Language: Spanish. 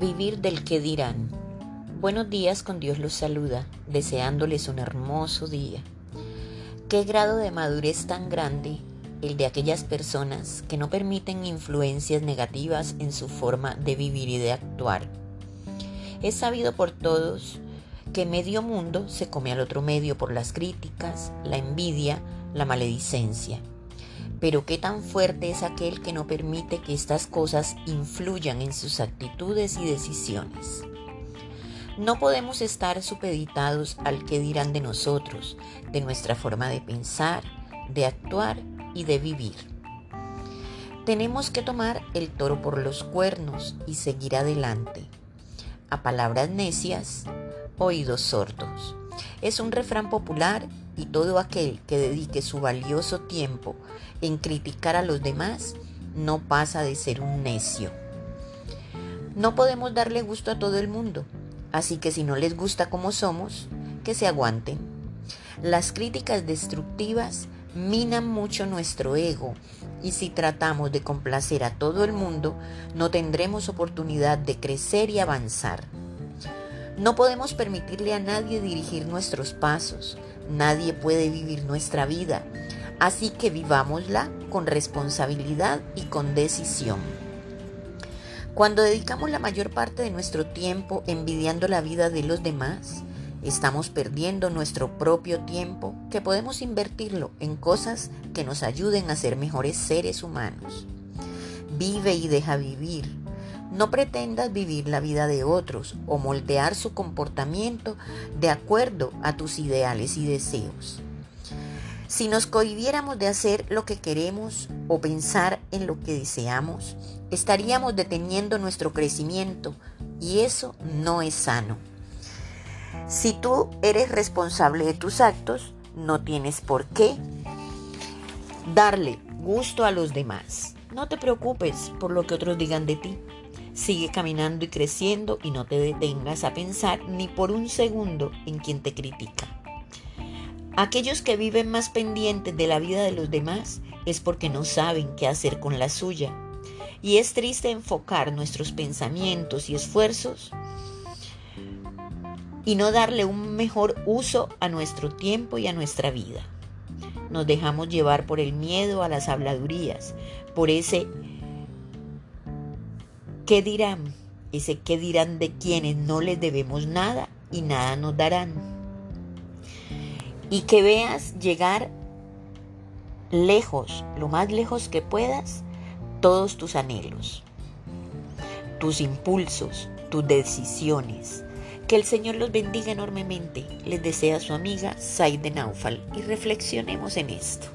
Vivir del que dirán. Buenos días con Dios los saluda, deseándoles un hermoso día. Qué grado de madurez tan grande el de aquellas personas que no permiten influencias negativas en su forma de vivir y de actuar. Es sabido por todos que medio mundo se come al otro medio por las críticas, la envidia, la maledicencia. Pero qué tan fuerte es aquel que no permite que estas cosas influyan en sus actitudes y decisiones. No podemos estar supeditados al que dirán de nosotros, de nuestra forma de pensar, de actuar y de vivir. Tenemos que tomar el toro por los cuernos y seguir adelante. A palabras necias, oídos sordos. Es un refrán popular y todo aquel que dedique su valioso tiempo en criticar a los demás no pasa de ser un necio. No podemos darle gusto a todo el mundo, así que si no les gusta como somos, que se aguanten. Las críticas destructivas minan mucho nuestro ego y si tratamos de complacer a todo el mundo, no tendremos oportunidad de crecer y avanzar. No podemos permitirle a nadie dirigir nuestros pasos, nadie puede vivir nuestra vida, así que vivámosla con responsabilidad y con decisión. Cuando dedicamos la mayor parte de nuestro tiempo envidiando la vida de los demás, estamos perdiendo nuestro propio tiempo que podemos invertirlo en cosas que nos ayuden a ser mejores seres humanos. Vive y deja vivir no pretendas vivir la vida de otros o moldear su comportamiento de acuerdo a tus ideales y deseos. Si nos cohibiéramos de hacer lo que queremos o pensar en lo que deseamos, estaríamos deteniendo nuestro crecimiento y eso no es sano. Si tú eres responsable de tus actos, no tienes por qué darle gusto a los demás. No te preocupes por lo que otros digan de ti. Sigue caminando y creciendo y no te detengas a pensar ni por un segundo en quien te critica. Aquellos que viven más pendientes de la vida de los demás es porque no saben qué hacer con la suya. Y es triste enfocar nuestros pensamientos y esfuerzos y no darle un mejor uso a nuestro tiempo y a nuestra vida. Nos dejamos llevar por el miedo a las habladurías, por ese ¿Qué dirán? Ese qué dirán de quienes no les debemos nada y nada nos darán. Y que veas llegar lejos, lo más lejos que puedas, todos tus anhelos, tus impulsos, tus decisiones. Que el Señor los bendiga enormemente. Les desea su amiga Saide Naufal y reflexionemos en esto.